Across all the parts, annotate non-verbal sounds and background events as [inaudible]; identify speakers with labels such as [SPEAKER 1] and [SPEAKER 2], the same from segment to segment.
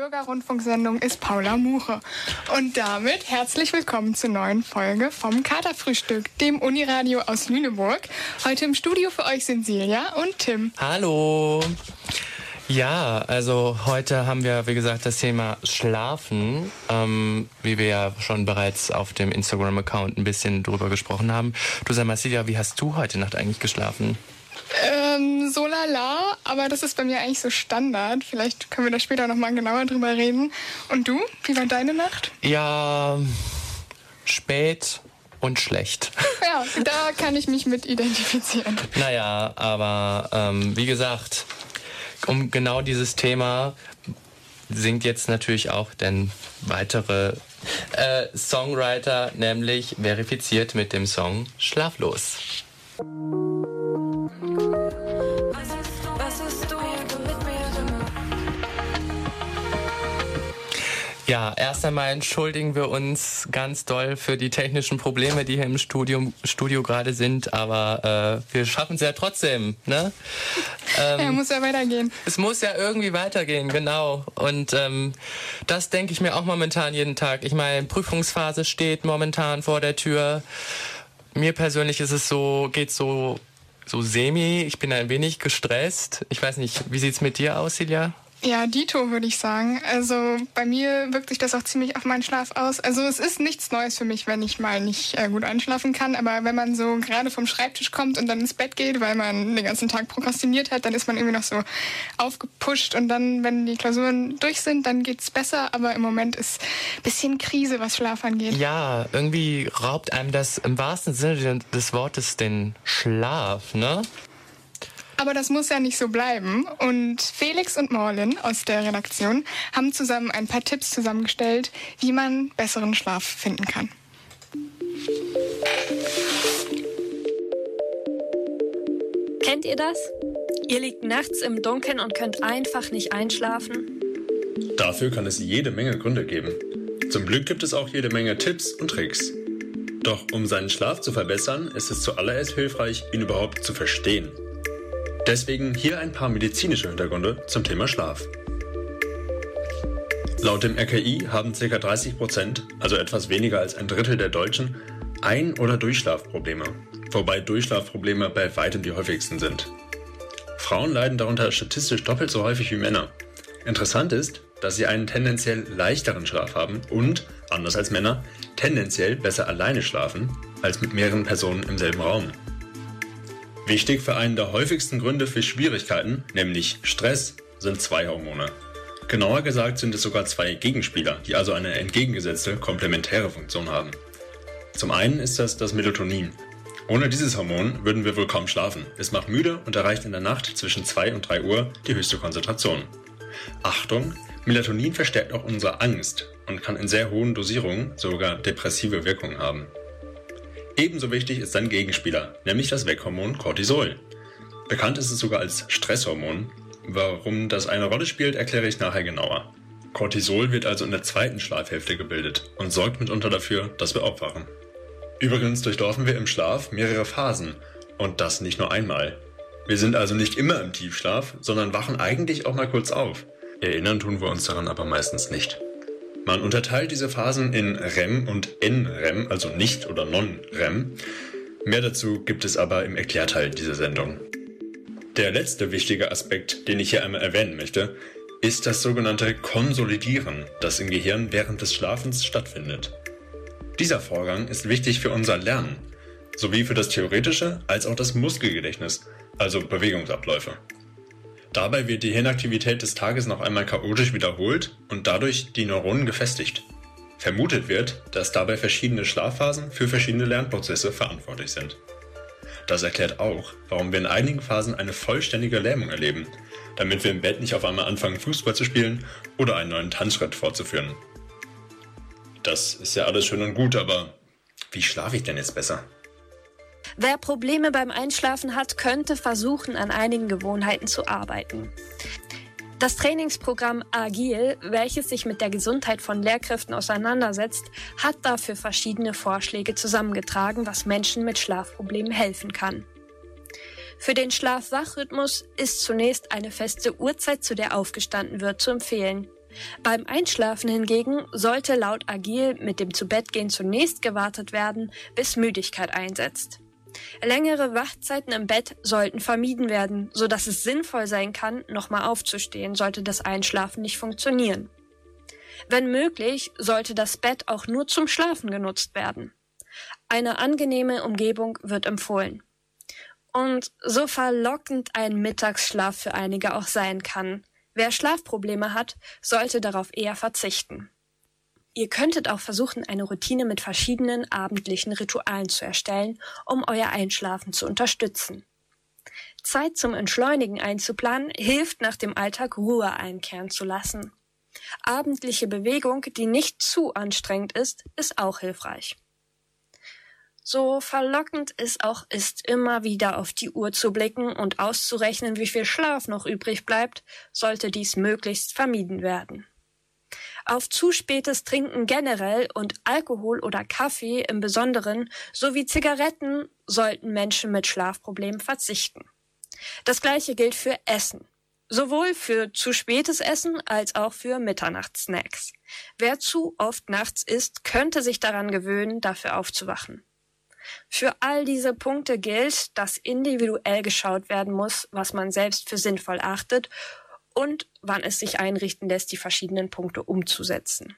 [SPEAKER 1] Bürgerrundfunksendung ist Paula Muche. Und damit herzlich willkommen zur neuen Folge vom Katerfrühstück, dem Uniradio aus Lüneburg. Heute im Studio für euch sind Silja und Tim.
[SPEAKER 2] Hallo. Ja, also heute haben wir, wie gesagt, das Thema Schlafen, ähm, wie wir ja schon bereits auf dem Instagram-Account ein bisschen drüber gesprochen haben. Du sag mal, Silja, wie hast du heute Nacht eigentlich geschlafen?
[SPEAKER 1] Ähm, so lala, aber das ist bei mir eigentlich so Standard. Vielleicht können wir da später nochmal genauer drüber reden. Und du? Wie war deine Nacht?
[SPEAKER 2] Ja, spät und schlecht. [laughs]
[SPEAKER 1] Ja, da kann ich mich mit identifizieren.
[SPEAKER 2] Naja, aber ähm, wie gesagt, um genau dieses Thema singt jetzt natürlich auch der weitere äh, Songwriter, nämlich verifiziert mit dem Song Schlaflos. Ja, erst einmal entschuldigen wir uns ganz doll für die technischen Probleme, die hier im Studio, Studio gerade sind, aber äh, wir schaffen es ja trotzdem. Ne?
[SPEAKER 1] Ähm, ja, muss ja weitergehen.
[SPEAKER 2] Es muss ja irgendwie weitergehen, genau. Und ähm, das denke ich mir auch momentan jeden Tag. Ich meine, Prüfungsphase steht momentan vor der Tür. Mir persönlich ist es so, geht so so semi. Ich bin ein wenig gestresst. Ich weiß nicht, wie sieht's mit dir aus, Silja?
[SPEAKER 1] Ja, Dito würde ich sagen. Also bei mir wirkt sich das auch ziemlich auf meinen Schlaf aus. Also es ist nichts Neues für mich, wenn ich mal nicht äh, gut einschlafen kann. Aber wenn man so gerade vom Schreibtisch kommt und dann ins Bett geht, weil man den ganzen Tag prokrastiniert hat, dann ist man irgendwie noch so aufgepusht. Und dann, wenn die Klausuren durch sind, dann geht's besser. Aber im Moment ist ein bisschen Krise, was Schlaf angeht.
[SPEAKER 2] Ja, irgendwie raubt einem das im wahrsten Sinne des Wortes den Schlaf, ne?
[SPEAKER 1] Aber das muss ja nicht so bleiben. Und Felix und Morlin aus der Redaktion haben zusammen ein paar Tipps zusammengestellt, wie man besseren Schlaf finden kann.
[SPEAKER 3] Kennt ihr das? Ihr liegt nachts im Dunkeln und könnt einfach nicht einschlafen?
[SPEAKER 4] Dafür kann es jede Menge Gründe geben. Zum Glück gibt es auch jede Menge Tipps und Tricks. Doch um seinen Schlaf zu verbessern, ist es zuallererst hilfreich, ihn überhaupt zu verstehen. Deswegen hier ein paar medizinische Hintergründe zum Thema Schlaf. Laut dem RKI haben ca. 30 Prozent, also etwas weniger als ein Drittel der Deutschen, Ein- oder Durchschlafprobleme, wobei Durchschlafprobleme bei weitem die häufigsten sind. Frauen leiden darunter statistisch doppelt so häufig wie Männer. Interessant ist, dass sie einen tendenziell leichteren Schlaf haben und, anders als Männer, tendenziell besser alleine schlafen als mit mehreren Personen im selben Raum. Wichtig für einen der häufigsten Gründe für Schwierigkeiten, nämlich Stress, sind zwei Hormone. Genauer gesagt sind es sogar zwei Gegenspieler, die also eine entgegengesetzte komplementäre Funktion haben. Zum einen ist das das Melatonin. Ohne dieses Hormon würden wir wohl kaum schlafen. Es macht müde und erreicht in der Nacht zwischen 2 und 3 Uhr die höchste Konzentration. Achtung, Melatonin verstärkt auch unsere Angst und kann in sehr hohen Dosierungen sogar depressive Wirkungen haben. Ebenso wichtig ist sein Gegenspieler, nämlich das Weckhormon Cortisol. Bekannt ist es sogar als Stresshormon. Warum das eine Rolle spielt, erkläre ich nachher genauer. Cortisol wird also in der zweiten Schlafhälfte gebildet und sorgt mitunter dafür, dass wir aufwachen. Übrigens durchlaufen wir im Schlaf mehrere Phasen und das nicht nur einmal. Wir sind also nicht immer im Tiefschlaf, sondern wachen eigentlich auch mal kurz auf. Erinnern tun wir uns daran aber meistens nicht. Man unterteilt diese Phasen in REM und NREM, also nicht oder non-REM. Mehr dazu gibt es aber im Erklärteil dieser Sendung. Der letzte wichtige Aspekt, den ich hier einmal erwähnen möchte, ist das sogenannte Konsolidieren, das im Gehirn während des Schlafens stattfindet. Dieser Vorgang ist wichtig für unser Lernen, sowie für das theoretische als auch das Muskelgedächtnis, also Bewegungsabläufe. Dabei wird die Hirnaktivität des Tages noch einmal chaotisch wiederholt und dadurch die Neuronen gefestigt. Vermutet wird, dass dabei verschiedene Schlafphasen für verschiedene Lernprozesse verantwortlich sind. Das erklärt auch, warum wir in einigen Phasen eine vollständige Lähmung erleben, damit wir im Bett nicht auf einmal anfangen, Fußball zu spielen oder einen neuen Tanzschritt fortzuführen. Das ist ja alles schön und gut, aber Wie schlafe ich denn jetzt besser?
[SPEAKER 3] Wer Probleme beim Einschlafen hat, könnte versuchen, an einigen Gewohnheiten zu arbeiten. Das Trainingsprogramm Agil, welches sich mit der Gesundheit von Lehrkräften auseinandersetzt, hat dafür verschiedene Vorschläge zusammengetragen, was Menschen mit Schlafproblemen helfen kann. Für den Schlaf-Wach-Rhythmus ist zunächst eine feste Uhrzeit, zu der aufgestanden wird, zu empfehlen. Beim Einschlafen hingegen sollte laut Agil mit dem Zubettgehen zunächst gewartet werden, bis Müdigkeit einsetzt. Längere Wachzeiten im Bett sollten vermieden werden, so dass es sinnvoll sein kann, nochmal aufzustehen, sollte das Einschlafen nicht funktionieren. Wenn möglich, sollte das Bett auch nur zum Schlafen genutzt werden. Eine angenehme Umgebung wird empfohlen. Und so verlockend ein Mittagsschlaf für einige auch sein kann, wer Schlafprobleme hat, sollte darauf eher verzichten. Ihr könntet auch versuchen, eine Routine mit verschiedenen abendlichen Ritualen zu erstellen, um euer Einschlafen zu unterstützen. Zeit zum Entschleunigen einzuplanen hilft nach dem Alltag Ruhe einkehren zu lassen. Abendliche Bewegung, die nicht zu anstrengend ist, ist auch hilfreich. So verlockend es auch ist, immer wieder auf die Uhr zu blicken und auszurechnen, wie viel Schlaf noch übrig bleibt, sollte dies möglichst vermieden werden. Auf zu spätes Trinken generell und Alkohol oder Kaffee im Besonderen sowie Zigaretten sollten Menschen mit Schlafproblemen verzichten. Das gleiche gilt für Essen. Sowohl für zu spätes Essen als auch für Mitternachtssnacks. Wer zu oft nachts isst, könnte sich daran gewöhnen, dafür aufzuwachen. Für all diese Punkte gilt, dass individuell geschaut werden muss, was man selbst für sinnvoll achtet und wann es sich einrichten lässt, die verschiedenen Punkte umzusetzen.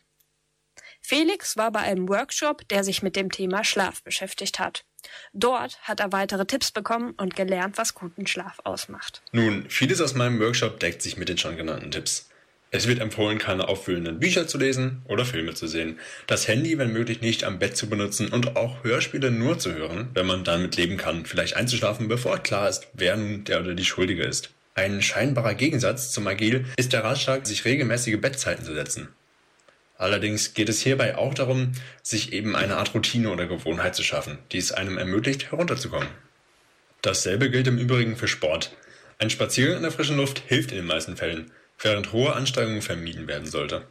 [SPEAKER 3] Felix war bei einem Workshop, der sich mit dem Thema Schlaf beschäftigt hat. Dort hat er weitere Tipps bekommen und gelernt, was guten Schlaf ausmacht.
[SPEAKER 4] Nun, vieles aus meinem Workshop deckt sich mit den schon genannten Tipps. Es wird empfohlen, keine auffüllenden Bücher zu lesen oder Filme zu sehen, das Handy, wenn möglich, nicht am Bett zu benutzen und auch Hörspiele nur zu hören, wenn man damit leben kann, vielleicht einzuschlafen, bevor klar ist, wer nun der oder die Schuldige ist. Ein scheinbarer Gegensatz zum Agil ist der Ratschlag, sich regelmäßige Bettzeiten zu setzen. Allerdings geht es hierbei auch darum, sich eben eine Art Routine oder Gewohnheit zu schaffen, die es einem ermöglicht, herunterzukommen. Dasselbe gilt im Übrigen für Sport. Ein Spaziergang in der frischen Luft hilft in den meisten Fällen, während hohe Anstrengungen vermieden werden sollte.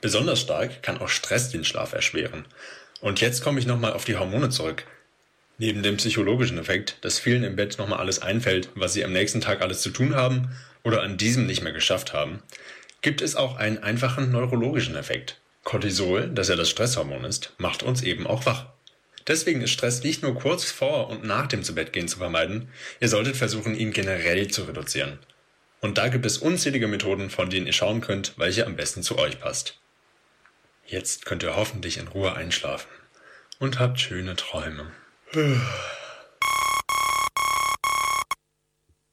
[SPEAKER 4] Besonders stark kann auch Stress den Schlaf erschweren. Und jetzt komme ich nochmal auf die Hormone zurück. Neben dem psychologischen Effekt, dass vielen im Bett nochmal alles einfällt, was sie am nächsten Tag alles zu tun haben oder an diesem nicht mehr geschafft haben, gibt es auch einen einfachen neurologischen Effekt. Cortisol, das ja das Stresshormon ist, macht uns eben auch wach. Deswegen ist Stress nicht nur kurz vor und nach dem Zubettgehen zu vermeiden, ihr solltet versuchen, ihn generell zu reduzieren. Und da gibt es unzählige Methoden, von denen ihr schauen könnt, welche am besten zu euch passt. Jetzt könnt ihr hoffentlich in Ruhe einschlafen und habt schöne Träume.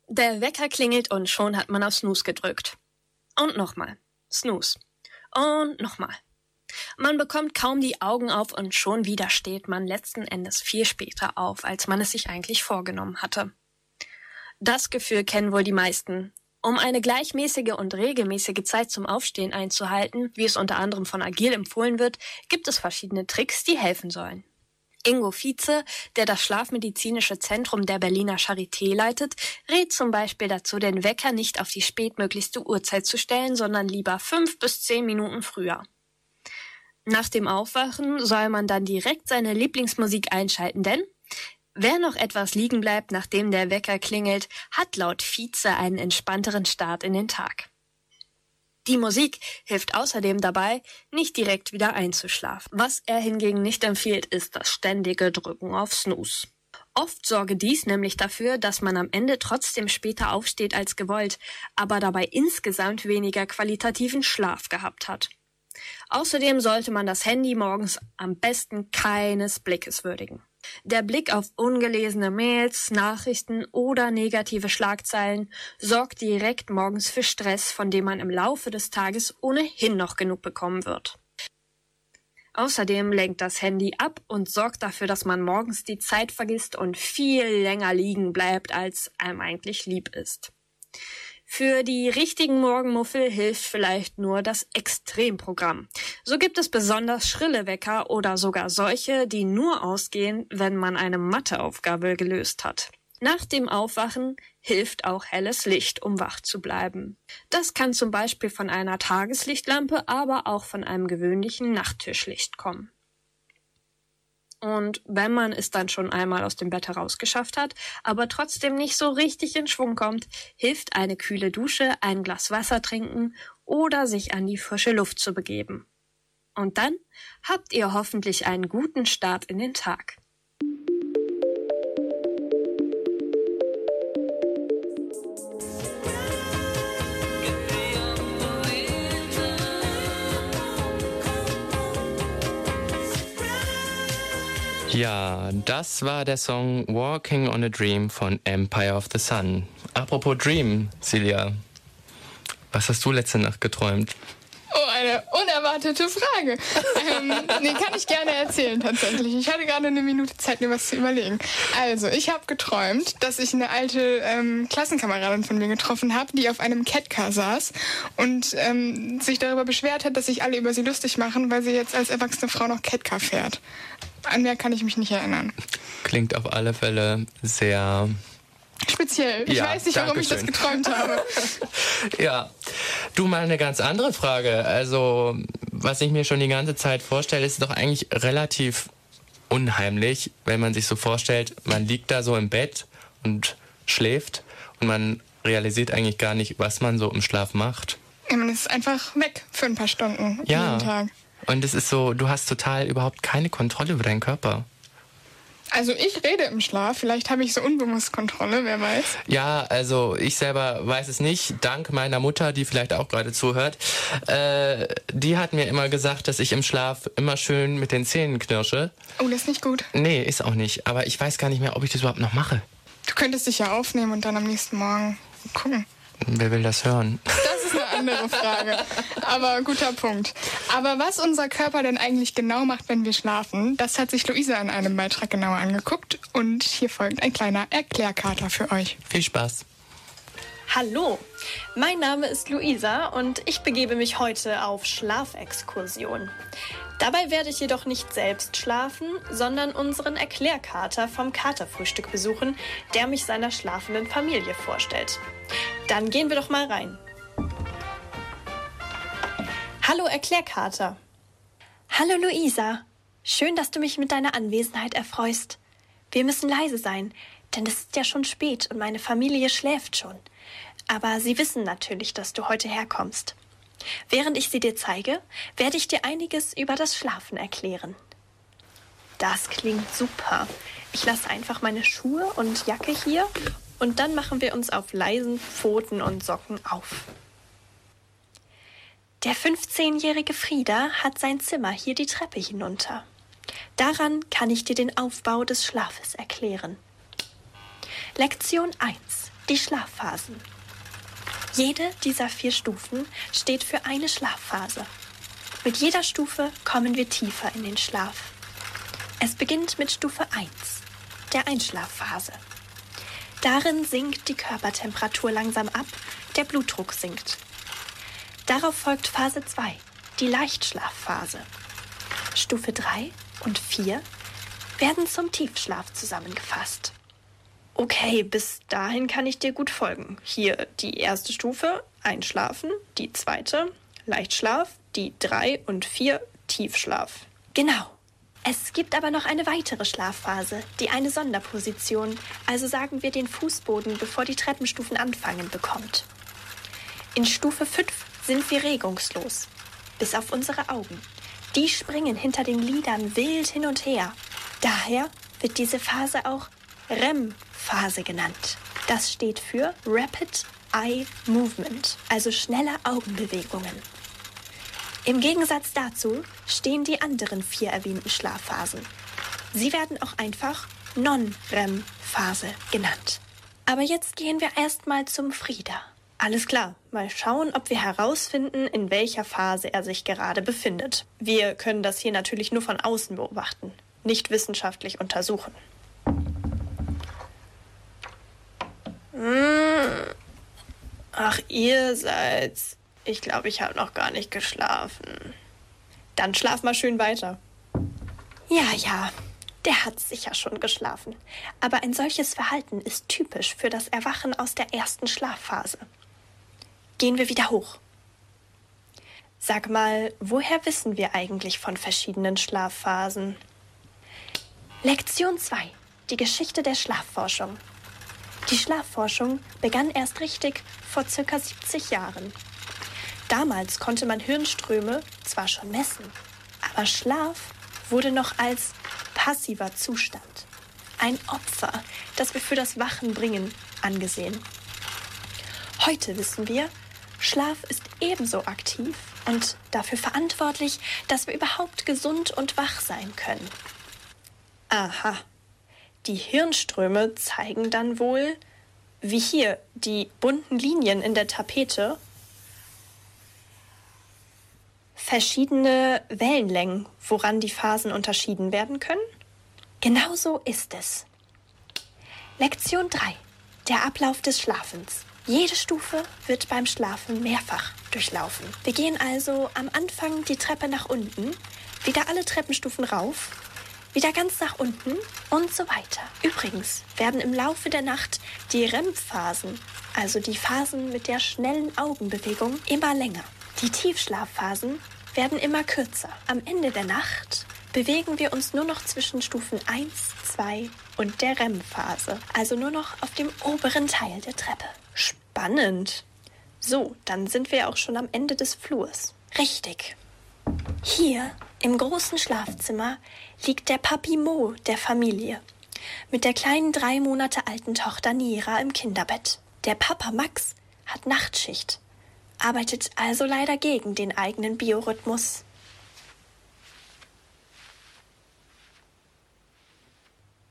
[SPEAKER 3] Der Wecker klingelt und schon hat man auf Snooze gedrückt. Und nochmal. Snooze. Und nochmal. Man bekommt kaum die Augen auf und schon wieder steht man letzten Endes viel später auf, als man es sich eigentlich vorgenommen hatte. Das Gefühl kennen wohl die meisten. Um eine gleichmäßige und regelmäßige Zeit zum Aufstehen einzuhalten, wie es unter anderem von Agil empfohlen wird, gibt es verschiedene Tricks, die helfen sollen. Ingo Vize, der das Schlafmedizinische Zentrum der Berliner Charité leitet, rät zum Beispiel dazu, den Wecker nicht auf die spätmöglichste Uhrzeit zu stellen, sondern lieber fünf bis zehn Minuten früher. Nach dem Aufwachen soll man dann direkt seine Lieblingsmusik einschalten, denn wer noch etwas liegen bleibt, nachdem der Wecker klingelt, hat laut Vize einen entspannteren Start in den Tag. Die Musik hilft außerdem dabei, nicht direkt wieder einzuschlafen. Was er hingegen nicht empfiehlt, ist das ständige Drücken auf Snooze. Oft sorge dies nämlich dafür, dass man am Ende trotzdem später aufsteht als gewollt, aber dabei insgesamt weniger qualitativen Schlaf gehabt hat. Außerdem sollte man das Handy morgens am besten keines Blickes würdigen. Der Blick auf ungelesene Mails, Nachrichten oder negative Schlagzeilen sorgt direkt morgens für Stress, von dem man im Laufe des Tages ohnehin noch genug bekommen wird. Außerdem lenkt das Handy ab und sorgt dafür, dass man morgens die Zeit vergisst und viel länger liegen bleibt, als einem eigentlich lieb ist. Für die richtigen Morgenmuffel hilft vielleicht nur das Extremprogramm. So gibt es besonders schrille Wecker oder sogar solche, die nur ausgehen, wenn man eine Matheaufgabe gelöst hat. Nach dem Aufwachen hilft auch helles Licht, um wach zu bleiben. Das kann zum Beispiel von einer Tageslichtlampe, aber auch von einem gewöhnlichen Nachttischlicht kommen. Und wenn man es dann schon einmal aus dem Bett herausgeschafft hat, aber trotzdem nicht so richtig in Schwung kommt, hilft eine kühle Dusche, ein Glas Wasser trinken oder sich an die frische Luft zu begeben. Und dann habt ihr hoffentlich einen guten Start in den Tag.
[SPEAKER 2] Ja, das war der Song Walking on a Dream von Empire of the Sun. Apropos Dream, Celia, was hast du letzte Nacht geträumt?
[SPEAKER 1] Oh, eine unerwartete Frage. [laughs] ähm, nee, kann ich gerne erzählen tatsächlich. Ich hatte gerade eine Minute Zeit, mir was zu überlegen. Also, ich habe geträumt, dass ich eine alte ähm, Klassenkameradin von mir getroffen habe, die auf einem Catcar saß und ähm, sich darüber beschwert hat, dass sich alle über sie lustig machen, weil sie jetzt als erwachsene Frau noch Catcar fährt. An mehr kann ich mich nicht erinnern.
[SPEAKER 2] Klingt auf alle Fälle sehr
[SPEAKER 1] Speziell. Ich
[SPEAKER 2] Ja,
[SPEAKER 1] weiß nicht, warum ich das geträumt habe. [laughs]
[SPEAKER 2] Ja, du mal eine ganz andere Frage. Also, was ich mir schon die ganze Zeit vorstelle, ist doch eigentlich relativ unheimlich, wenn man sich so vorstellt, man liegt da so im Bett und schläft und man realisiert eigentlich gar nicht, was man so im Schlaf macht.
[SPEAKER 1] Ja, man ist einfach weg für ein paar Stunden
[SPEAKER 2] Ja.
[SPEAKER 1] jeden Tag.
[SPEAKER 2] Und es ist so, du hast total überhaupt keine Kontrolle über deinen Körper.
[SPEAKER 1] Also ich rede im Schlaf, vielleicht habe ich so unbewusst Kontrolle, wer weiß.
[SPEAKER 2] Ja, also ich selber weiß es nicht, dank meiner Mutter, die vielleicht auch gerade zuhört. Äh, die hat mir immer gesagt, dass ich im Schlaf immer schön mit den Zähnen knirsche.
[SPEAKER 1] Oh, das ist nicht gut.
[SPEAKER 2] Nee, ist auch nicht. Aber ich weiß gar nicht mehr, ob ich das überhaupt noch mache.
[SPEAKER 1] Du könntest dich ja aufnehmen und dann am nächsten Morgen gucken.
[SPEAKER 2] Wer will das hören? [laughs]
[SPEAKER 1] Andere Frage. Aber guter Punkt. Aber was unser Körper denn eigentlich genau macht, wenn wir schlafen, das hat sich Luisa in einem Beitrag genauer angeguckt. Und hier folgt ein kleiner Erklärkater für euch.
[SPEAKER 2] Viel Spaß.
[SPEAKER 5] Hallo, mein Name ist Luisa und ich begebe mich heute auf Schlafexkursion. Dabei werde ich jedoch nicht selbst schlafen, sondern unseren Erklärkater vom Katerfrühstück besuchen, der mich seiner schlafenden Familie vorstellt. Dann gehen wir doch mal rein. Hallo Erklärkater.
[SPEAKER 6] Hallo Luisa. Schön, dass du mich mit deiner Anwesenheit erfreust. Wir müssen leise sein, denn es ist ja schon spät und meine Familie schläft schon. Aber sie wissen natürlich, dass du heute herkommst. Während ich sie dir zeige, werde ich dir einiges über das Schlafen erklären. Das klingt super. Ich lasse einfach meine Schuhe und Jacke hier
[SPEAKER 5] Und dann machen wir uns auf leisen Pfoten und Socken auf.
[SPEAKER 6] Der 15-jährige Frieda hat sein Zimmer hier die Treppe hinunter. Daran kann ich dir den Aufbau des Schlafes erklären. Lektion 1. Die Schlafphasen. Jede dieser vier Stufen steht für eine Schlafphase. Mit jeder Stufe kommen wir tiefer in den Schlaf. Es beginnt mit Stufe 1, der Einschlafphase. Darin sinkt die Körpertemperatur langsam ab, der Blutdruck sinkt. Darauf folgt Phase 2, die Leichtschlafphase. Stufe 3 und 4 werden zum Tiefschlaf zusammengefasst.
[SPEAKER 5] Okay, bis dahin kann ich dir gut folgen. Hier die erste Stufe, Einschlafen, die zweite, Leichtschlaf, die drei und vier, Tiefschlaf.
[SPEAKER 6] Genau. Es gibt aber noch eine weitere Schlafphase, die eine Sonderposition, also sagen wir den Fußboden, bevor die Treppenstufen anfangen, bekommt. In Stufe 5 sind wir regungslos, bis auf unsere Augen. Die springen hinter den Lidern wild hin und her. Daher wird diese Phase auch REM-Phase genannt. Das steht für Rapid Eye Movement, also schnelle Augenbewegungen. Im Gegensatz dazu stehen die anderen vier erwähnten Schlafphasen. Sie werden auch einfach Non-REM-Phase genannt. Aber jetzt gehen wir erstmal zum Frieda.
[SPEAKER 5] Alles klar, mal schauen, ob wir herausfinden, in welcher Phase er sich gerade befindet. Wir können das hier natürlich nur von außen beobachten, nicht wissenschaftlich untersuchen.
[SPEAKER 6] Mm.
[SPEAKER 5] Ach, ihr seid's. Ich glaube, ich habe noch gar nicht geschlafen. Dann schlaf mal schön weiter.
[SPEAKER 6] Ja, ja, der hat sicher schon geschlafen. Aber ein solches Verhalten ist typisch für das Erwachen aus der ersten Schlafphase. Gehen wir wieder hoch. Sag mal, woher wissen wir eigentlich von verschiedenen Schlafphasen? Lektion 2. Die Geschichte der Schlafforschung. Die Schlafforschung begann erst richtig vor circa 70 Jahren. Damals konnte man Hirnströme zwar schon messen, aber Schlaf wurde noch als passiver Zustand, ein Opfer, das wir für das Wachen bringen, angesehen. Heute wissen wir, Schlaf ist ebenso aktiv und dafür verantwortlich, dass wir überhaupt gesund und wach sein können. Aha. Die Hirnströme zeigen dann wohl, wie hier die bunten Linien in der Tapete, verschiedene Wellenlängen, woran die Phasen unterschieden werden können? Genau so ist es. Lektion 3. Der Ablauf des Schlafens. Jede Stufe wird beim Schlafen mehrfach durchlaufen. Wir gehen also am Anfang die Treppe nach unten, wieder alle Treppenstufen rauf, wieder ganz nach unten und so weiter. Übrigens werden im Laufe der Nacht die REM-Phasen, also die Phasen mit der schnellen Augenbewegung, immer länger. Die Tiefschlafphasen werden immer kürzer. Am Ende der Nacht bewegen wir uns nur noch zwischen Stufen 1, 2 und der REM-Phase, also nur noch auf dem oberen Teil der Treppe. Spannend. So, dann sind wir auch schon am Ende des Flurs. Richtig. Hier im großen Schlafzimmer liegt der Papi Mo der Familie mit der kleinen drei Monate alten Tochter Nira im Kinderbett. Der Papa Max hat Nachtschicht, arbeitet also leider gegen den eigenen Biorhythmus.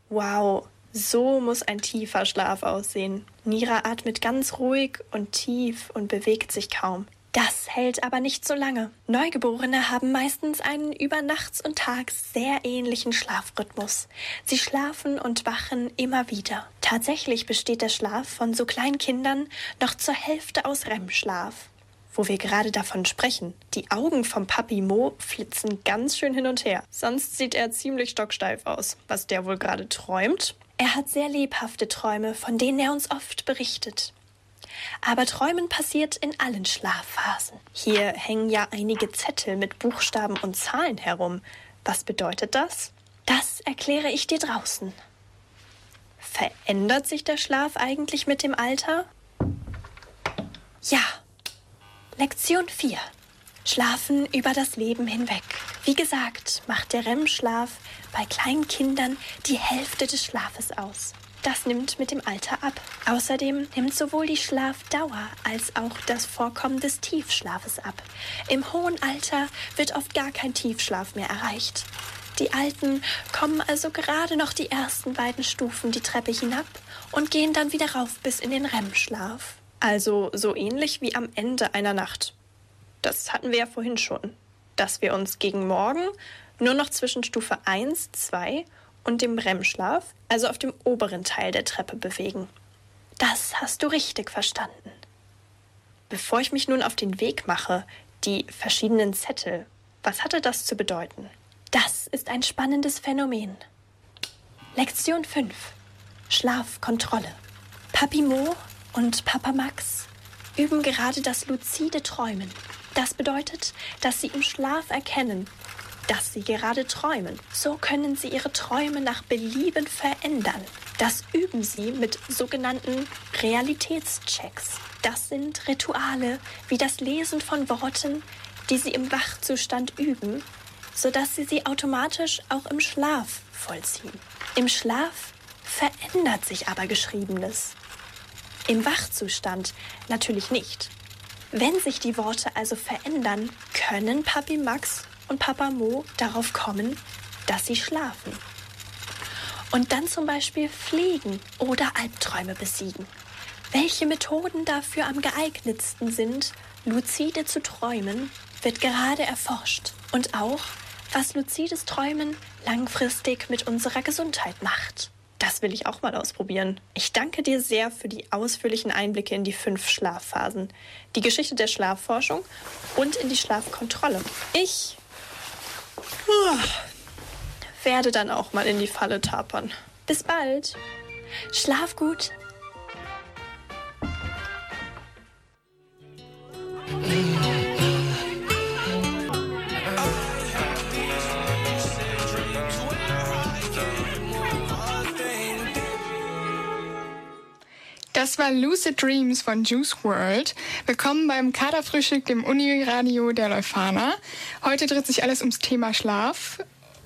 [SPEAKER 6] Wow, so muss ein tiefer Schlaf aussehen. Nira atmet ganz ruhig und tief und bewegt sich kaum. Das hält aber nicht so lange. Neugeborene haben meistens einen über Nachts und Tags sehr ähnlichen Schlafrhythmus. Sie schlafen und wachen immer wieder. Tatsächlich besteht der Schlaf von so kleinen Kindern noch zur Hälfte aus REM-Schlaf. Wo wir gerade davon sprechen, die Augen vom Papi Mo flitzen ganz schön hin und her. Sonst sieht er ziemlich stocksteif aus. Was der wohl gerade träumt? Er hat sehr lebhafte Träume, von denen er uns oft berichtet. Aber Träumen passiert in allen Schlafphasen. Hier hängen ja einige Zettel mit Buchstaben und Zahlen herum. Was bedeutet das? Das erkläre ich dir draußen. Verändert sich der Schlaf eigentlich mit dem Alter? Ja. Lektion 4. Schlafen über das Leben hinweg. Wie gesagt, macht der REM-Schlaf bei kleinen Kindern die Hälfte des Schlafes aus. Das nimmt mit dem Alter ab. Außerdem nimmt sowohl die Schlafdauer als auch das Vorkommen des Tiefschlafes ab. Im hohen Alter wird oft gar kein Tiefschlaf mehr erreicht. Die Alten kommen also gerade noch die ersten beiden Stufen die Treppe hinab und gehen dann wieder rauf bis in den REM-Schlaf. Also so ähnlich wie am Ende einer Nacht. Das hatten wir ja vorhin schon. Dass wir uns gegen Morgen nur noch zwischen Stufe 1, 2 und dem REM-Schlaf, also auf dem oberen Teil der Treppe bewegen. Das hast du richtig verstanden. Bevor ich mich nun auf den Weg mache, die verschiedenen Zettel, was hatte das zu bedeuten? Das ist ein spannendes Phänomen. Lektion 5. Schlafkontrolle. Papi Mo und Papa Max üben gerade das luzide Träumen. Das bedeutet, dass sie im Schlaf erkennen, dass sie gerade träumen. So können sie ihre Träume nach Belieben verändern. Das üben sie mit sogenannten Realitätschecks. Das sind Rituale wie das Lesen von Worten, die sie im Wachzustand üben, sodass sie sie automatisch auch im Schlaf vollziehen. Im Schlaf verändert sich aber Geschriebenes. Im Wachzustand natürlich nicht. Wenn sich die Worte also verändern, können Papi Max und Papa Mo darauf kommen, dass sie schlafen. Und dann zum Beispiel fliegen oder Albträume besiegen. Welche Methoden dafür am geeignetsten sind, luzide zu träumen, wird gerade erforscht. Und auch, was luzides Träumen langfristig mit unserer Gesundheit macht.
[SPEAKER 5] Das will ich auch mal ausprobieren. Ich danke dir sehr für die ausführlichen Einblicke in die fünf Schlafphasen, die Geschichte der Schlafforschung und in die Schlafkontrolle. Ich uh, werde dann auch mal in die Falle tapern. Bis bald. Schlaf gut.
[SPEAKER 1] Das war Lucid Dreams von Juice World. Willkommen beim Kaderfrühstück, dem Uniradio der Leuphana. Heute dreht sich alles ums Thema Schlaf.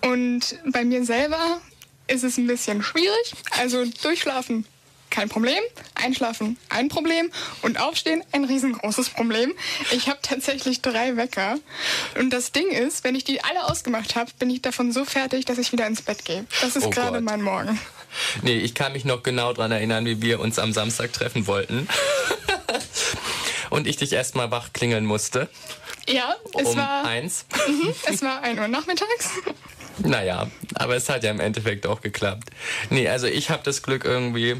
[SPEAKER 1] Und bei mir selber ist es ein bisschen schwierig. Also durchschlafen kein Problem, einschlafen ein Problem und aufstehen ein riesengroßes Problem. Ich habe tatsächlich drei Wecker und das Ding ist, wenn ich die alle ausgemacht habe, bin ich davon so fertig, dass ich wieder ins Bett gehe. Das ist oh gerade mein Morgen.
[SPEAKER 2] Nee, ich kann mich noch genau daran erinnern, wie wir uns am Samstag treffen wollten. [laughs] und ich dich erstmal wach klingeln musste.
[SPEAKER 1] Ja, es
[SPEAKER 2] um
[SPEAKER 1] war
[SPEAKER 2] eins. [laughs]
[SPEAKER 1] Mhm, es war ein Uhr nachmittags.
[SPEAKER 2] Naja, aber es hat ja im Endeffekt auch geklappt. Nee, also ich habe das Glück irgendwie,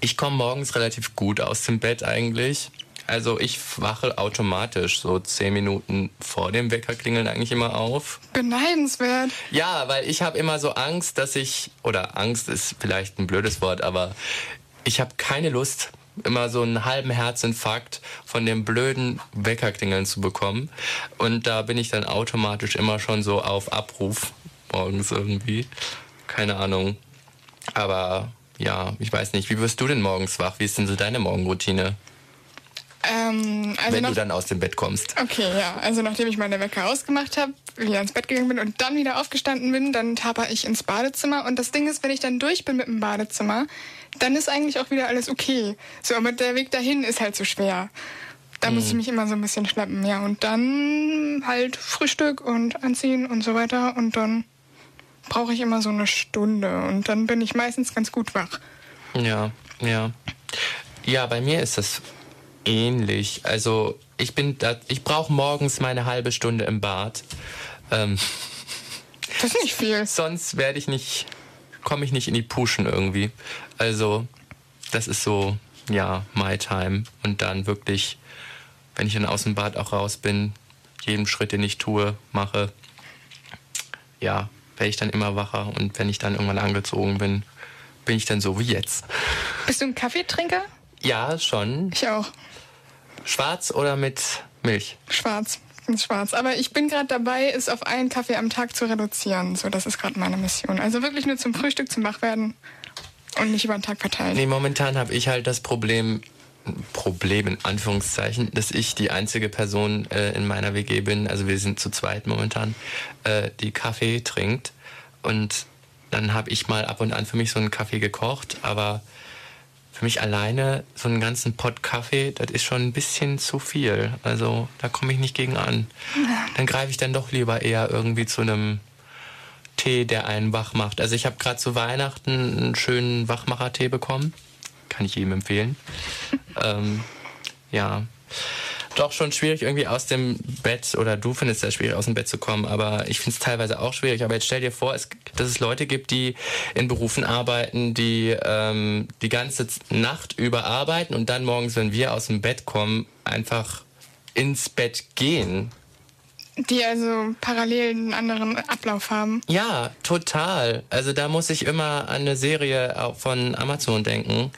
[SPEAKER 2] ich komme morgens relativ gut aus dem Bett eigentlich. Also ich wache automatisch so zehn Minuten vor dem Wecker klingeln eigentlich immer auf.
[SPEAKER 1] Beneidenswert.
[SPEAKER 2] Ja, weil ich habe immer so Angst, dass ich, oder Angst ist vielleicht ein blödes Wort, aber ich habe keine Lust, immer so einen halben Herzinfarkt von dem blöden Weckerklingeln zu bekommen. Und da bin ich dann automatisch immer schon so auf Abruf morgens irgendwie. Keine Ahnung. Aber ja, ich weiß nicht. Wie wirst du denn morgens wach? Wie ist denn so deine Morgenroutine?
[SPEAKER 1] Ähm, also
[SPEAKER 2] Wenn du dann aus dem Bett kommst.
[SPEAKER 1] Okay, ja. Also nachdem ich meine Wecker ausgemacht habe, wieder ins Bett gegangen bin und dann wieder aufgestanden bin, dann taper ich ins Badezimmer. Und das Ding ist, wenn ich dann durch bin mit dem Badezimmer, dann ist eigentlich auch wieder alles okay. So, aber der Weg dahin ist halt so schwer. Da mhm. muss ich mich immer so ein bisschen schleppen, ja. Und dann halt Frühstück und anziehen und so weiter. Und dann brauche ich immer so eine Stunde. Und dann bin ich meistens ganz gut wach.
[SPEAKER 2] Ja, ja. Ja, bei mir ist das ähnlich. Also ich bin da, ich brauche morgens meine halbe Stunde im Bad. Ähm,
[SPEAKER 1] das ist nicht viel.
[SPEAKER 2] Sonst werde ich nicht, komme ich nicht in die Puschen irgendwie. Also das ist so, ja, my time. Und dann wirklich, wenn ich dann aus dem Bad auch raus bin, jeden Schritt, den ich tue, mache, ja, werde ich dann immer wacher. Und wenn ich dann irgendwann angezogen bin, bin ich dann so wie jetzt.
[SPEAKER 1] Bist du ein Kaffeetrinker?
[SPEAKER 2] Ja, schon.
[SPEAKER 1] Ich auch.
[SPEAKER 2] Schwarz oder mit Milch?
[SPEAKER 1] Schwarz. Schwarz. Aber ich bin gerade dabei, es auf einen Kaffee am Tag zu reduzieren. So, das ist gerade meine Mission. Also wirklich nur zum Frühstück, zum Wachwerden und nicht über den Tag verteilen.
[SPEAKER 2] Nee, momentan habe ich halt das Problem, Problem in Anführungszeichen, dass ich die einzige Person äh, in meiner WG bin, also wir sind zu zweit momentan, äh, die Kaffee trinkt. Und dann habe ich mal ab und an für mich so einen Kaffee gekocht, aber für mich alleine so einen ganzen Pott Kaffee, das ist schon ein bisschen zu viel. Also da komme ich nicht gegen an. Dann greife ich dann doch lieber eher irgendwie zu einem Tee, der einen wach macht. Also ich habe gerade zu Weihnachten einen schönen Wachmacher-Tee bekommen. Kann ich jedem empfehlen. [laughs] ähm, ja doch schon schwierig, irgendwie aus dem Bett, oder du findest es schwierig, aus dem Bett zu kommen, aber ich finde es teilweise auch schwierig. Aber jetzt stell dir vor, es, dass es Leute gibt, die in Berufen arbeiten, die ähm, die ganze Nacht über arbeiten und dann morgens, wenn wir aus dem Bett kommen, einfach ins Bett gehen.
[SPEAKER 1] Die also parallel einen anderen Ablauf haben.
[SPEAKER 2] Ja, total. Also da muss ich immer an eine Serie von Amazon denken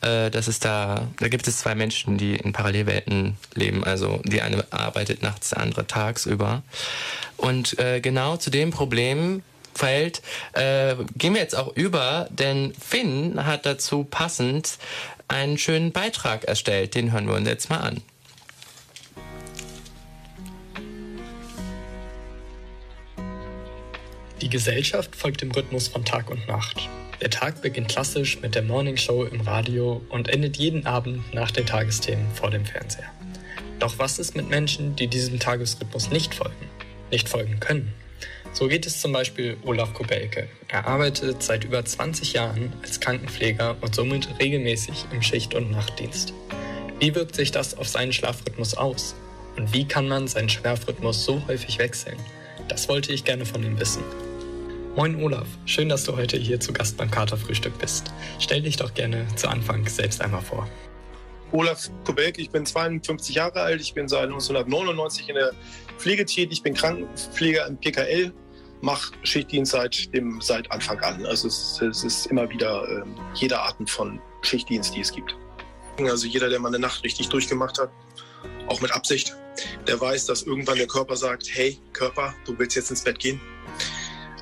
[SPEAKER 2] äh, dass da, da gibt es zwei Menschen, die in Parallelwelten leben. Also die eine arbeitet nachts, der andere tagsüber. Und äh, genau zu dem Problem Feld äh, gehen wir jetzt auch über, denn Finn hat dazu passend einen schönen Beitrag erstellt. Den hören wir uns jetzt mal an.
[SPEAKER 7] Die Gesellschaft folgt dem Rhythmus von Tag und Nacht. Der Tag beginnt klassisch mit der Morning Show im Radio und endet jeden Abend nach den Tagesthemen vor dem Fernseher. Doch was ist mit Menschen, die diesem Tagesrhythmus nicht folgen, nicht folgen können? So geht es zum Beispiel Olaf Kubelke. Er arbeitet seit über 20 Jahren als Krankenpfleger und somit regelmäßig im Schicht- und Nachtdienst. Wie wirkt sich das auf seinen Schlafrhythmus aus? Und wie kann man seinen Schlafrhythmus so häufig wechseln? Das wollte ich gerne von ihm wissen. Moin Olaf, schön, dass du heute hier zu Gast beim Katerfrühstück bist. Stell dich doch gerne zu Anfang selbst einmal vor.
[SPEAKER 8] Olaf Kubek, ich bin 52 Jahre alt, ich bin seit 1999 in der Pflege tätig, ich bin Krankenpfleger im PKL, mache Schichtdienst seit, dem, seit Anfang an. Also es, es ist immer wieder äh, jede Art von Schichtdienst, die es gibt. Also jeder, der mal eine Nacht richtig durchgemacht hat, auch mit Absicht, der weiß, dass irgendwann der Körper sagt, hey Körper, du willst jetzt ins Bett gehen.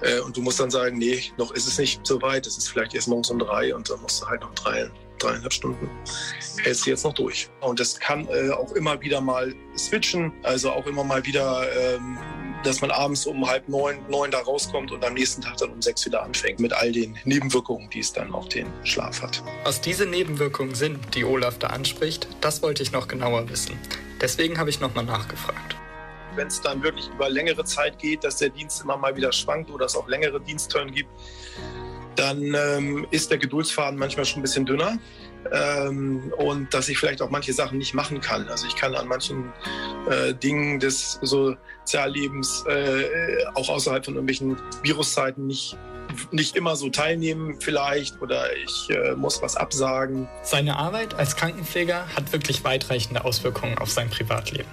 [SPEAKER 8] Äh, und du musst dann sagen, nee, noch ist es nicht so weit, es ist vielleicht erst morgens um drei und dann musst du halt noch drei, dreieinhalb Stunden hältst du jetzt noch durch. Und das kann äh, auch immer wieder mal switchen, also auch immer mal wieder, ähm, dass man abends um halb neun, neun da rauskommt und am nächsten Tag dann um sechs wieder anfängt mit all den Nebenwirkungen, die es dann auf den Schlaf hat.
[SPEAKER 7] Was diese Nebenwirkungen sind, die Olaf da anspricht, das wollte ich noch genauer wissen. Deswegen habe ich nochmal nachgefragt
[SPEAKER 8] wenn es dann wirklich über längere Zeit geht, dass der Dienst immer mal wieder schwankt oder es auch längere Dienstturn gibt, dann ähm, ist der Geduldsfaden manchmal schon ein bisschen dünner ähm, und dass ich vielleicht auch manche Sachen nicht machen kann. Also ich kann an manchen äh, Dingen des Soziallebens äh, auch außerhalb von irgendwelchen Viruszeiten nicht nicht immer so teilnehmen vielleicht oder ich äh, muss was absagen.
[SPEAKER 7] Seine Arbeit als Krankenpfleger hat wirklich weitreichende Auswirkungen auf sein Privatleben.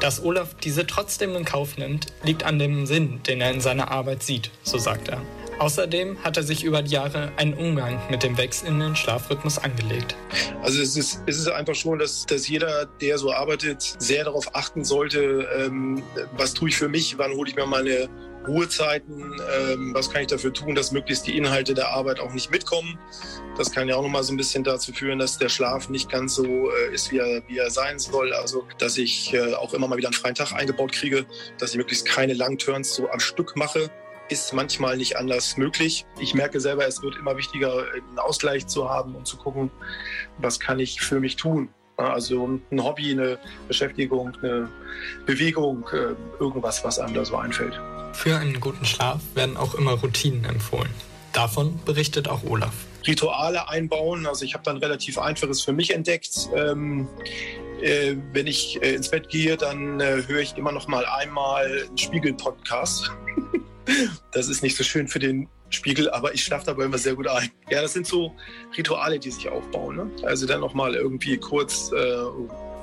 [SPEAKER 7] Dass Olaf diese trotzdem in Kauf nimmt, liegt an dem Sinn, den er in seiner Arbeit sieht, so sagt er. Außerdem hat er sich über die Jahre einen Umgang mit dem wechselnden Schlafrhythmus angelegt.
[SPEAKER 8] Also es ist, es ist einfach schon, dass, dass jeder, der so arbeitet, sehr darauf achten sollte, ähm, was tue ich für mich, wann hole ich mir meine Ruhezeiten, ähm, was kann ich dafür tun, dass möglichst die Inhalte der Arbeit auch nicht mitkommen. Das kann ja auch nochmal so ein bisschen dazu führen, dass der Schlaf nicht ganz so äh, ist, wie er, wie er sein soll. Also, dass ich äh, auch immer mal wieder einen freien Tag eingebaut kriege, dass ich möglichst keine Langturns so am Stück mache ist manchmal nicht anders möglich. Ich merke selber, es wird immer wichtiger, einen Ausgleich zu haben und zu gucken, was kann ich für mich tun. Also ein Hobby, eine Beschäftigung, eine Bewegung, äh, irgendwas, was einem da so einfällt.
[SPEAKER 7] Für einen guten Schlaf werden auch immer Routinen empfohlen. Davon berichtet auch Olaf.
[SPEAKER 8] Rituale einbauen. Also ich habe dann relativ einfaches für mich entdeckt. Ähm, äh, wenn ich äh, ins Bett gehe, dann äh, höre ich immer noch mal einmal einen Spiegel-Podcast. [laughs] das ist nicht so schön für den Spiegel, aber ich schlafe dabei immer sehr gut ein. Ja, das sind so Rituale, die sich aufbauen. Ne? Also dann noch mal irgendwie kurz äh,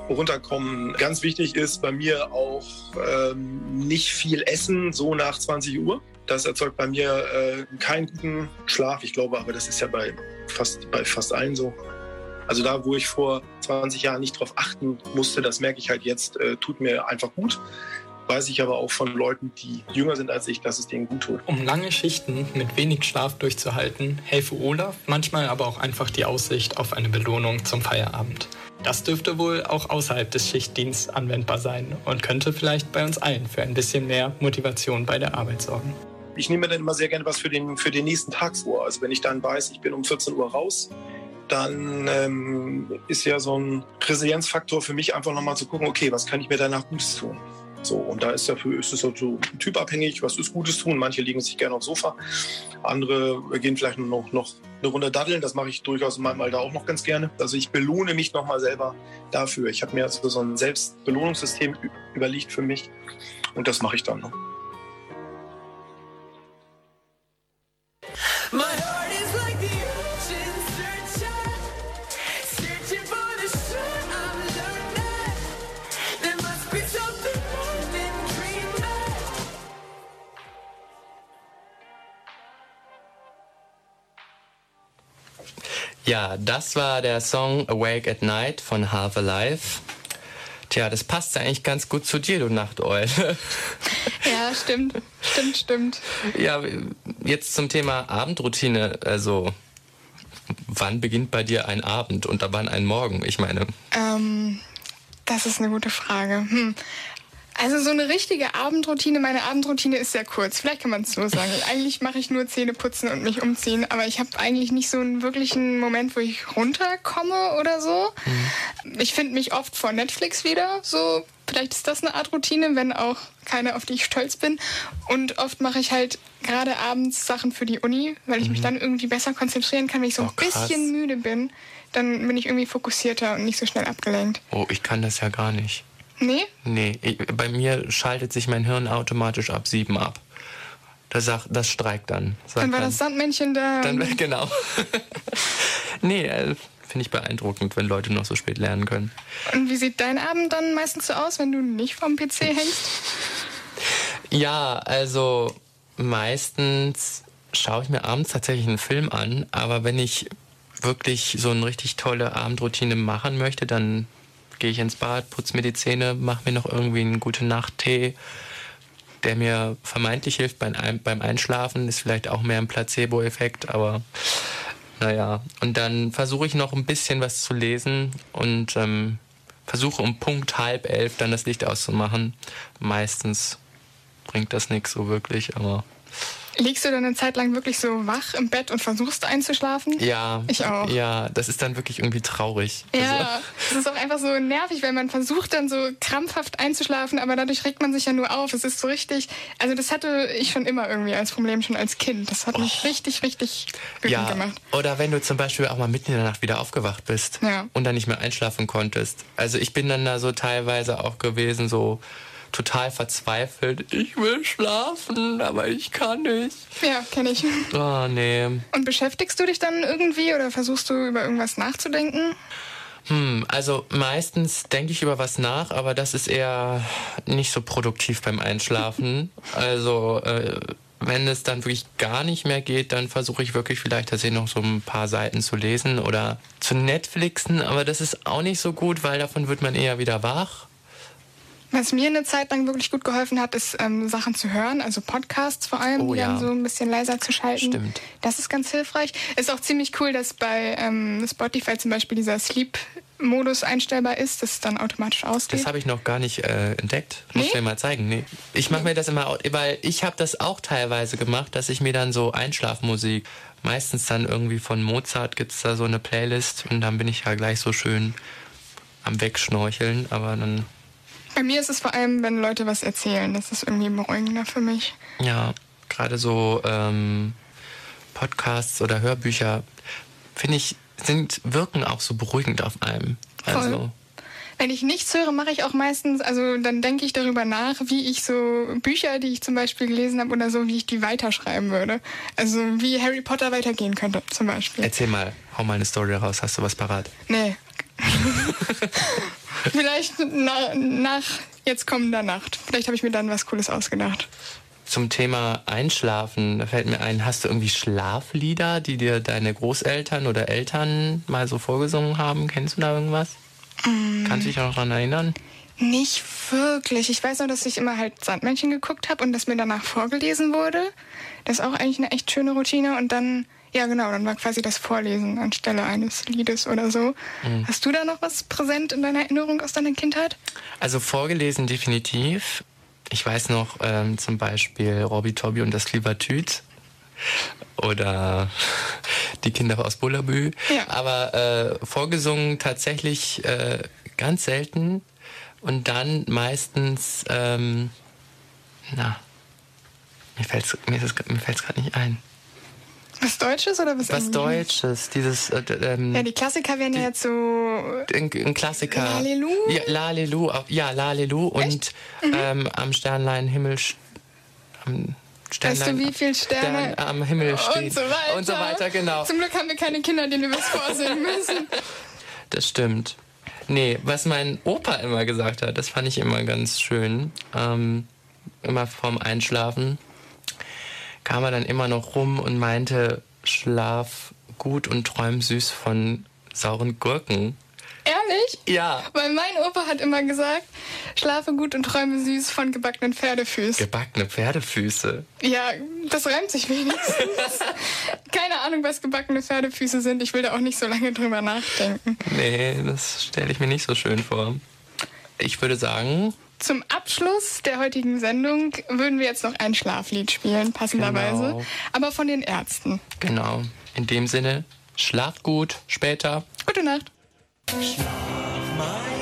[SPEAKER 8] runterkommen. Ganz wichtig ist bei mir auch ähm, nicht viel essen, so nach 20 Uhr. Das erzeugt bei mir äh, keinen guten Schlaf. Ich glaube aber, das ist ja bei fast, bei fast allen so. Also da, wo ich vor 20 Jahren nicht darauf achten musste, das merke ich halt jetzt, äh, tut mir einfach gut. Weiß ich aber auch von Leuten, die jünger sind als ich, dass es denen gut tut.
[SPEAKER 7] Um lange Schichten mit wenig Schlaf durchzuhalten, helfe Olaf manchmal aber auch einfach die Aussicht auf eine Belohnung zum Feierabend. Das dürfte wohl auch außerhalb des Schichtdienstes anwendbar sein und könnte vielleicht bei uns allen für ein bisschen mehr Motivation bei der Arbeit sorgen.
[SPEAKER 8] Ich nehme dann immer sehr gerne was für den, für den nächsten Tag vor. Also wenn ich dann weiß, ich bin um 14 Uhr raus, dann ähm, ist ja so ein Resilienzfaktor für mich einfach nochmal zu gucken, okay, was kann ich mir danach Gutes tun? So, und da ist dafür ist es so typabhängig, was ist Gutes tun. Manche legen sich gerne aufs Sofa, andere gehen vielleicht noch, noch eine Runde daddeln. Das mache ich durchaus in meinem Alter auch noch ganz gerne. Also ich belohne mich nochmal selber dafür. Ich habe mir also so ein Selbstbelohnungssystem überlegt für mich und das mache ich dann noch.
[SPEAKER 2] Ja, das war der Song Awake at Night von Half Alive. Tja, das passt ja eigentlich ganz gut zu dir, du Nachteule. [laughs]
[SPEAKER 1] Ja, stimmt. Stimmt, stimmt.
[SPEAKER 2] Ja, jetzt zum Thema Abendroutine. Also, wann beginnt bei dir ein Abend und wann ein Morgen? Ich meine.
[SPEAKER 1] Ähm, das ist eine gute Frage. Hm. Also so eine richtige Abendroutine, meine Abendroutine ist sehr kurz. Vielleicht kann man es so sagen. [laughs] Eigentlich mache ich nur Zähne putzen und mich umziehen, aber ich habe eigentlich nicht so einen wirklichen Moment, wo ich runterkomme oder so. Mhm. Ich finde mich oft vor Netflix wieder. So, vielleicht ist das eine Art Routine, wenn auch keine, auf die ich stolz bin. Und oft mache ich halt gerade abends Sachen für die Uni, weil ich mhm. mich dann irgendwie besser konzentrieren kann, wenn ich so oh, ein bisschen müde bin. Dann bin ich irgendwie fokussierter und nicht so schnell abgelenkt.
[SPEAKER 2] Oh, ich kann das ja gar nicht.
[SPEAKER 1] Nee?
[SPEAKER 2] Nee, ich, bei mir schaltet sich mein Hirn automatisch ab sieben ab. Das, sagt, das streikt dann.
[SPEAKER 1] Dann war das Sandmännchen da.
[SPEAKER 2] Dann, genau. [laughs] nee, äh, finde ich beeindruckend, wenn Leute noch so spät lernen können.
[SPEAKER 1] Und wie sieht dein Abend dann meistens so aus, wenn du nicht vom PC hängst? [laughs]
[SPEAKER 2] Ja, also meistens schaue ich mir abends tatsächlich einen Film an, aber wenn ich wirklich so eine richtig tolle Abendroutine machen möchte, dann gehe ich ins Bad, putze mir die Zähne, mache mir noch irgendwie einen gute Nacht-Tee, der mir vermeintlich hilft beim, Einschlafen. Ist vielleicht auch mehr ein Placebo-Effekt, aber naja. Und dann versuche ich noch ein bisschen was zu lesen und ähm, versuche um Punkt halb elf dann das Licht auszumachen. Meistens bringt das nichts so wirklich, aber
[SPEAKER 1] Liegst du dann eine Zeit lang wirklich so wach im Bett und versuchst einzuschlafen?
[SPEAKER 2] Ja.
[SPEAKER 1] Ich auch.
[SPEAKER 2] Ja, das ist dann wirklich irgendwie traurig.
[SPEAKER 1] Ja, also. das ist auch einfach so nervig, weil man versucht dann so krampfhaft einzuschlafen, aber dadurch regt man sich ja nur auf. Es ist so richtig, also das hatte ich schon immer irgendwie als Problem, schon als Kind. Das hat mich oh. richtig, richtig wütend
[SPEAKER 2] ja,
[SPEAKER 1] gemacht.
[SPEAKER 2] Oder wenn du zum Beispiel auch mal mitten in der Nacht wieder aufgewacht bist
[SPEAKER 1] ja.
[SPEAKER 2] und dann nicht mehr einschlafen konntest. Also ich bin dann da so teilweise auch gewesen, so total verzweifelt. Ich will schlafen, aber ich kann nicht.
[SPEAKER 1] Ja, kenne ich.
[SPEAKER 2] Oh, nee.
[SPEAKER 1] Und beschäftigst du dich dann irgendwie oder versuchst du über irgendwas nachzudenken?
[SPEAKER 2] Hm, also meistens denke ich über was nach, aber das ist eher nicht so produktiv beim Einschlafen. [laughs] also äh, wenn es dann wirklich gar nicht mehr geht, dann versuche ich wirklich vielleicht tatsächlich noch so ein paar Seiten zu lesen oder zu Netflixen, aber das ist auch nicht so gut, weil davon wird man eher wieder wach.
[SPEAKER 1] Was mir eine Zeit lang wirklich gut geholfen hat, ist ähm, Sachen zu hören, also Podcasts vor allem, oh, die ja. dann so ein bisschen leiser zu schalten.
[SPEAKER 2] Stimmt.
[SPEAKER 1] Das ist ganz hilfreich. Ist auch ziemlich cool, dass bei ähm, Spotify zum Beispiel dieser Sleep-Modus einstellbar ist, dass es dann automatisch ausgeht.
[SPEAKER 2] Das habe ich noch gar nicht äh, entdeckt. Muss nee? mir mal zeigen. Nee. Ich mache mir das immer, weil ich habe das auch teilweise gemacht, dass ich mir dann so Einschlafmusik, meistens dann irgendwie von Mozart gibt es da so eine Playlist und dann bin ich ja gleich so schön am Wegschnorcheln, aber dann
[SPEAKER 1] bei mir ist es vor allem, wenn Leute was erzählen. Das ist irgendwie beruhigender für mich.
[SPEAKER 2] Ja, gerade so ähm, Podcasts oder Hörbücher, finde ich, sind, wirken auch so beruhigend auf einem.
[SPEAKER 1] Voll. Also, wenn ich nichts höre, mache ich auch meistens, also dann denke ich darüber nach, wie ich so Bücher, die ich zum Beispiel gelesen habe oder so, wie ich die weiterschreiben würde. Also wie Harry Potter weitergehen könnte, zum Beispiel.
[SPEAKER 2] Erzähl mal, hau mal eine Story raus. Hast du was parat?
[SPEAKER 1] Nee. [laughs] Vielleicht na, nach jetzt kommender Nacht. Vielleicht habe ich mir dann was Cooles ausgedacht.
[SPEAKER 2] Zum Thema Einschlafen, da fällt mir ein, hast du irgendwie Schlaflieder, die dir deine Großeltern oder Eltern mal so vorgesungen haben? Kennst du da irgendwas? Mm. Kannst du dich noch daran erinnern?
[SPEAKER 1] Nicht wirklich. Ich weiß nur, dass ich immer halt Sandmännchen geguckt habe und dass mir danach vorgelesen wurde. Das ist auch eigentlich eine echt schöne Routine. Und dann ja, genau, dann war quasi das Vorlesen anstelle eines Liedes oder so. Mhm. Hast du da noch was präsent in deiner Erinnerung aus deiner Kindheit?
[SPEAKER 2] Also vorgelesen definitiv. Ich weiß noch ähm, zum Beispiel Robby Tobby und das Klivatüt oder [laughs] die Kinder aus Bullabü.
[SPEAKER 1] Ja.
[SPEAKER 2] Aber äh, vorgesungen tatsächlich äh, ganz selten und dann meistens, ähm, na, mir fällt es mir mir gerade nicht ein.
[SPEAKER 1] Was Deutsches oder was
[SPEAKER 2] Was Deutsches, dieses. Äh,
[SPEAKER 1] ähm, ja, die Klassiker wären ja jetzt so.
[SPEAKER 2] Ein, ein Klassiker.
[SPEAKER 1] Lalelu?
[SPEAKER 2] Ja, Lalelu, ja, Lalelu und mhm. ähm, am Sternlein Himmel. Am
[SPEAKER 1] Sternlein, weißt du, wie viele Sterne
[SPEAKER 2] Stern am Himmel steht.
[SPEAKER 1] Und so weiter.
[SPEAKER 2] Und so weiter, genau.
[SPEAKER 1] Zum Glück haben wir keine Kinder, denen wir was vorsingen müssen. [laughs]
[SPEAKER 2] Das stimmt. Nee, was mein Opa immer gesagt hat, das fand ich immer ganz schön. Ähm, immer vorm Einschlafen kam er dann immer noch rum und meinte, schlaf gut und träum süß von sauren Gurken.
[SPEAKER 1] Ehrlich?
[SPEAKER 2] Ja.
[SPEAKER 1] Weil mein Opa hat immer gesagt, schlafe gut und träume süß von gebackenen Pferdefüßen.
[SPEAKER 2] Gebackene Pferdefüße?
[SPEAKER 1] Ja, das reimt sich wenigstens. [laughs] Keine Ahnung, was gebackene Pferdefüße sind. Ich will da auch nicht so lange drüber nachdenken.
[SPEAKER 2] Nee, das stelle ich mir nicht so schön vor. Ich würde sagen,
[SPEAKER 1] zum Abschluss der heutigen Sendung würden wir jetzt noch ein Schlaflied spielen, passenderweise. Genau. Aber von den Ärzten.
[SPEAKER 2] Genau. In dem Sinne, schlaft gut, später.
[SPEAKER 1] Gute Nacht. Schlaf.